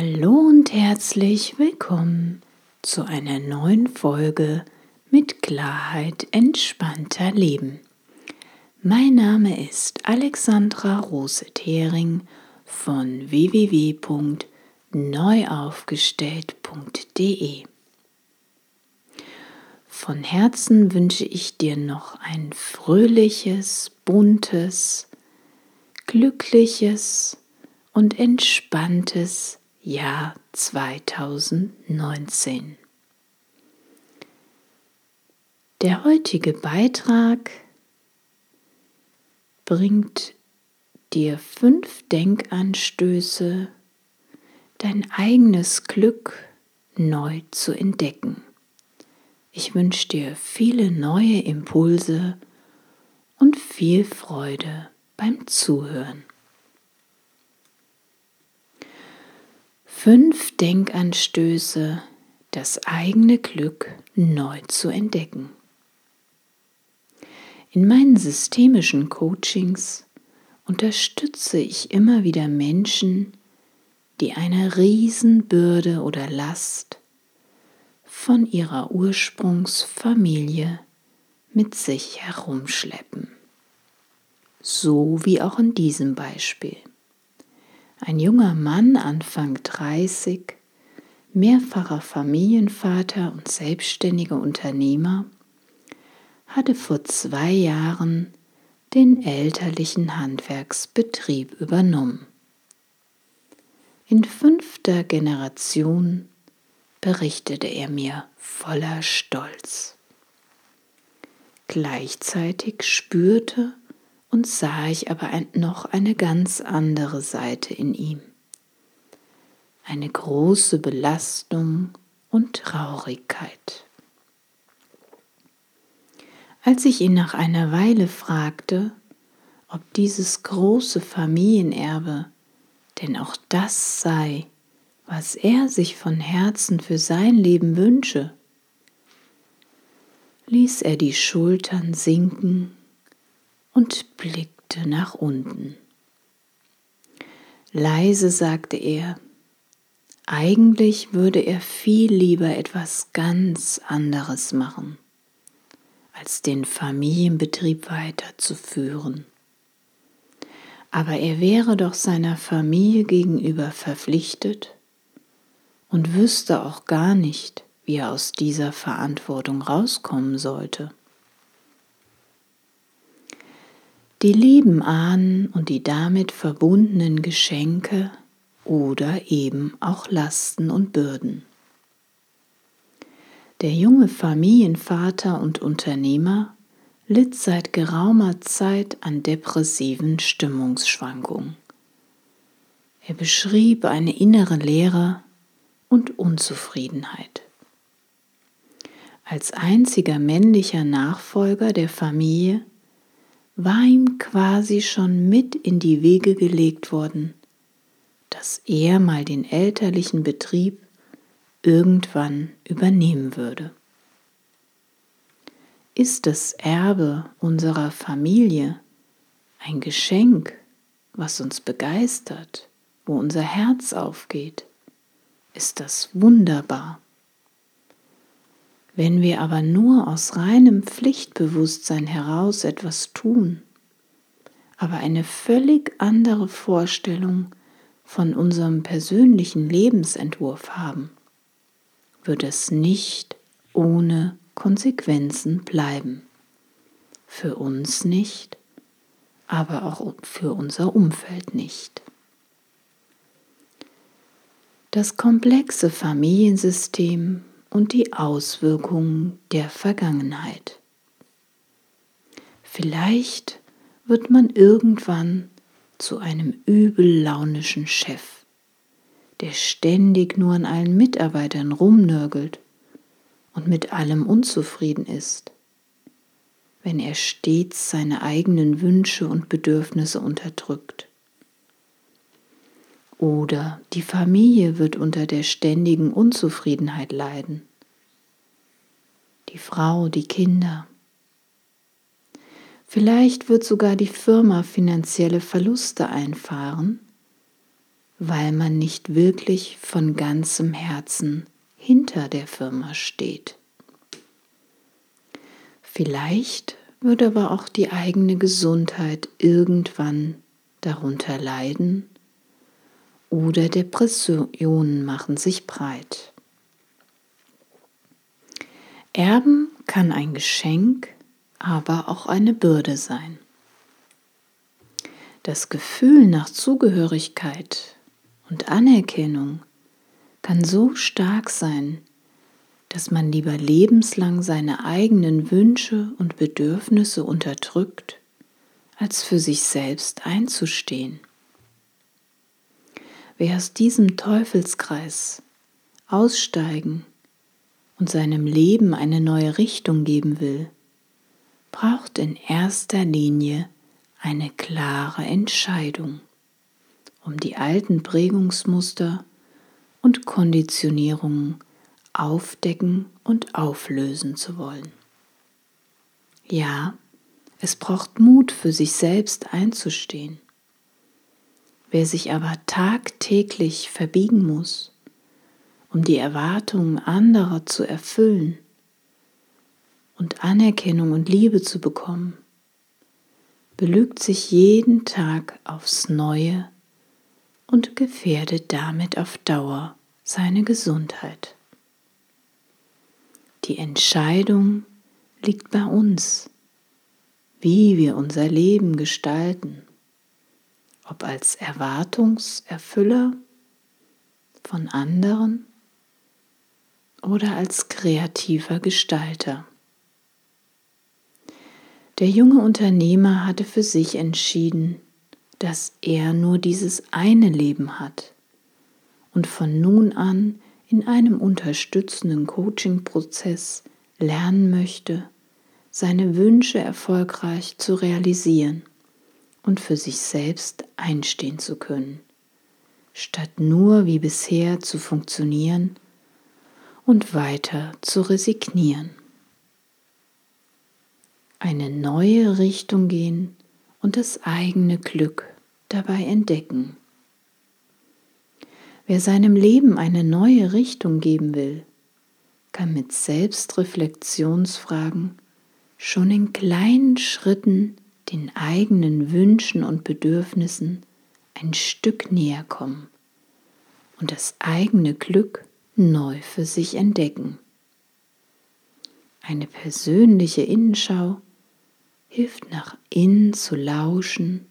Hallo und herzlich willkommen zu einer neuen Folge mit Klarheit entspannter Leben. Mein Name ist Alexandra Rose-Thering von www.neuaufgestellt.de. Von Herzen wünsche ich dir noch ein fröhliches, buntes, glückliches und entspanntes Jahr 2019. Der heutige Beitrag bringt dir fünf Denkanstöße, dein eigenes Glück neu zu entdecken. Ich wünsche dir viele neue Impulse und viel Freude beim Zuhören. Fünf Denkanstöße, das eigene Glück neu zu entdecken. In meinen systemischen Coachings unterstütze ich immer wieder Menschen, die eine Riesenbürde oder Last von ihrer Ursprungsfamilie mit sich herumschleppen. So wie auch in diesem Beispiel. Ein junger Mann, Anfang 30, mehrfacher Familienvater und selbstständiger Unternehmer, hatte vor zwei Jahren den elterlichen Handwerksbetrieb übernommen. In fünfter Generation berichtete er mir voller Stolz. Gleichzeitig spürte und sah ich aber noch eine ganz andere Seite in ihm. Eine große Belastung und Traurigkeit. Als ich ihn nach einer Weile fragte, ob dieses große Familienerbe denn auch das sei, was er sich von Herzen für sein Leben wünsche, ließ er die Schultern sinken und blickte nach unten. Leise sagte er, eigentlich würde er viel lieber etwas ganz anderes machen, als den Familienbetrieb weiterzuführen. Aber er wäre doch seiner Familie gegenüber verpflichtet und wüsste auch gar nicht, wie er aus dieser Verantwortung rauskommen sollte. Die lieben Ahnen und die damit verbundenen Geschenke oder eben auch Lasten und Bürden. Der junge Familienvater und Unternehmer litt seit geraumer Zeit an depressiven Stimmungsschwankungen. Er beschrieb eine innere Leere und Unzufriedenheit. Als einziger männlicher Nachfolger der Familie war ihm quasi schon mit in die Wege gelegt worden, dass er mal den elterlichen Betrieb irgendwann übernehmen würde. Ist das Erbe unserer Familie ein Geschenk, was uns begeistert, wo unser Herz aufgeht, ist das wunderbar. Wenn wir aber nur aus reinem Pflichtbewusstsein heraus etwas tun, aber eine völlig andere Vorstellung von unserem persönlichen Lebensentwurf haben, wird es nicht ohne Konsequenzen bleiben. Für uns nicht, aber auch für unser Umfeld nicht. Das komplexe Familiensystem und die Auswirkungen der Vergangenheit. Vielleicht wird man irgendwann zu einem übellaunischen Chef, der ständig nur an allen Mitarbeitern rumnörgelt und mit allem unzufrieden ist, wenn er stets seine eigenen Wünsche und Bedürfnisse unterdrückt. Oder die Familie wird unter der ständigen Unzufriedenheit leiden. Die Frau, die Kinder. Vielleicht wird sogar die Firma finanzielle Verluste einfahren, weil man nicht wirklich von ganzem Herzen hinter der Firma steht. Vielleicht würde aber auch die eigene Gesundheit irgendwann darunter leiden oder Depressionen machen sich breit. Erben kann ein Geschenk, aber auch eine Bürde sein. Das Gefühl nach Zugehörigkeit und Anerkennung kann so stark sein, dass man lieber lebenslang seine eigenen Wünsche und Bedürfnisse unterdrückt, als für sich selbst einzustehen. Wer aus diesem Teufelskreis aussteigen und seinem Leben eine neue Richtung geben will, braucht in erster Linie eine klare Entscheidung, um die alten Prägungsmuster und Konditionierungen aufdecken und auflösen zu wollen. Ja, es braucht Mut für sich selbst einzustehen. Wer sich aber tagtäglich verbiegen muss, um die Erwartungen anderer zu erfüllen und Anerkennung und Liebe zu bekommen, belügt sich jeden Tag aufs Neue und gefährdet damit auf Dauer seine Gesundheit. Die Entscheidung liegt bei uns, wie wir unser Leben gestalten, ob als Erwartungserfüller von anderen oder als kreativer Gestalter. Der junge Unternehmer hatte für sich entschieden, dass er nur dieses eine Leben hat und von nun an in einem unterstützenden Coaching-Prozess lernen möchte, seine Wünsche erfolgreich zu realisieren und für sich selbst einstehen zu können, statt nur wie bisher zu funktionieren und weiter zu resignieren. Eine neue Richtung gehen und das eigene Glück dabei entdecken. Wer seinem Leben eine neue Richtung geben will, kann mit Selbstreflexionsfragen schon in kleinen Schritten den eigenen Wünschen und Bedürfnissen ein Stück näher kommen und das eigene Glück neu für sich entdecken. Eine persönliche Innenschau hilft nach innen zu lauschen,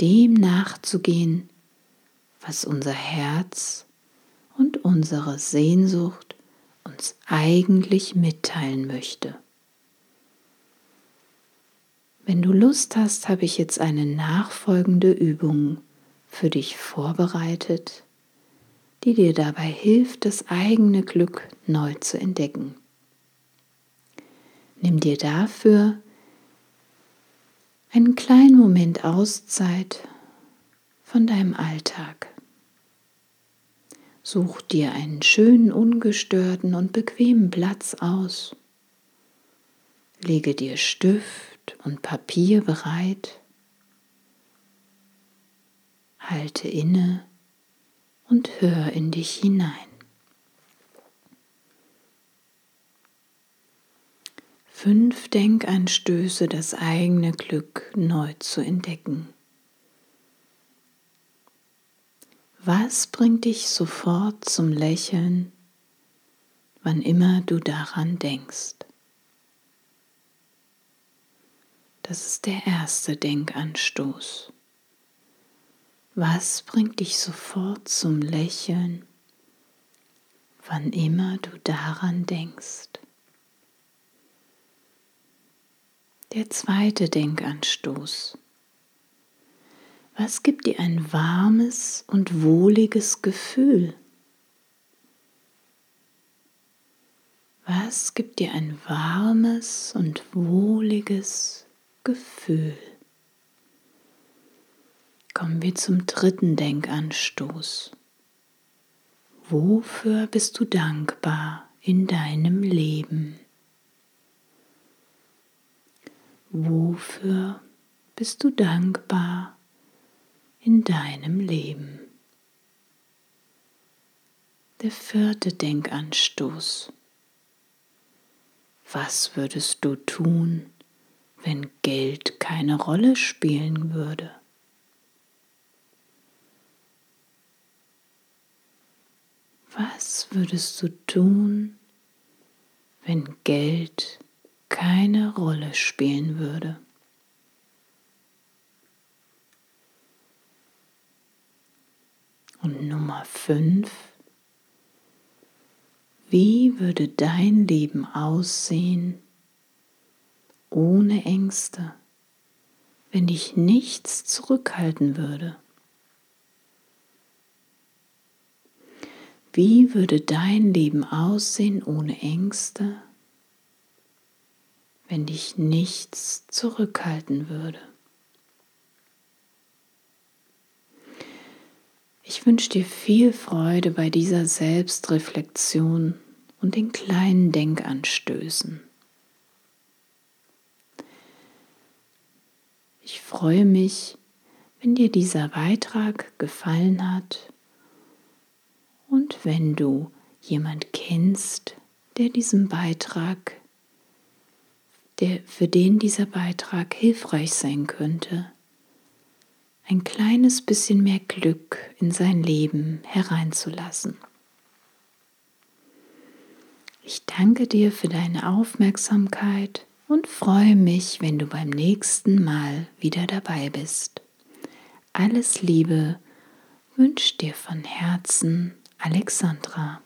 dem nachzugehen, was unser Herz und unsere Sehnsucht uns eigentlich mitteilen möchte. Wenn du Lust hast, habe ich jetzt eine nachfolgende Übung für dich vorbereitet, die dir dabei hilft, das eigene Glück neu zu entdecken. Nimm dir dafür einen kleinen Moment Auszeit von deinem Alltag. Such dir einen schönen, ungestörten und bequemen Platz aus. Lege dir Stift und Papier bereit. Halte inne und hör in dich hinein. Fünf Denkanstöße, das eigene Glück neu zu entdecken. Was bringt dich sofort zum Lächeln, wann immer du daran denkst? Das ist der erste Denkanstoß. Was bringt dich sofort zum Lächeln, wann immer du daran denkst? Der zweite Denkanstoß. Was gibt dir ein warmes und wohliges Gefühl? Was gibt dir ein warmes und wohliges Gefühl? Kommen wir zum dritten Denkanstoß. Wofür bist du dankbar in deinem Leben? Wofür bist du dankbar in deinem Leben? Der vierte Denkanstoß. Was würdest du tun, wenn Geld keine Rolle spielen würde? Was würdest du tun, wenn Geld keine Rolle spielen würde? Und Nummer 5. Wie würde dein Leben aussehen ohne Ängste, wenn dich nichts zurückhalten würde? Wie würde dein Leben aussehen ohne Ängste, wenn dich nichts zurückhalten würde? Ich wünsche dir viel Freude bei dieser Selbstreflexion und den kleinen Denkanstößen. Ich freue mich, wenn dir dieser Beitrag gefallen hat und wenn du jemand kennst, der diesen Beitrag, der, für den dieser Beitrag hilfreich sein könnte, ein kleines bisschen mehr Glück in sein Leben hereinzulassen. Ich danke dir für deine Aufmerksamkeit und freue mich, wenn du beim nächsten Mal wieder dabei bist. Alles Liebe wünscht dir von Herzen Alexandra.